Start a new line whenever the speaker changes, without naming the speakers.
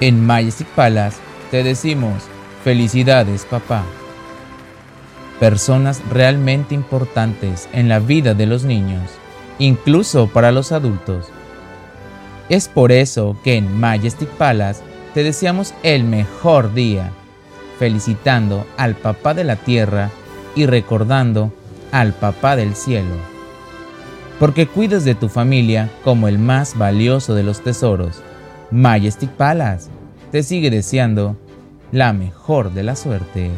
En Majestic Palace te decimos, felicidades papá. Personas realmente importantes en la vida de los niños, incluso para los adultos. Es por eso que en Majestic Palace te deseamos el mejor día, felicitando al papá de la tierra y recordando al papá del cielo. Porque cuidas de tu familia como el más valioso de los tesoros Majestic Palace te sigue deseando la mejor de las suertes.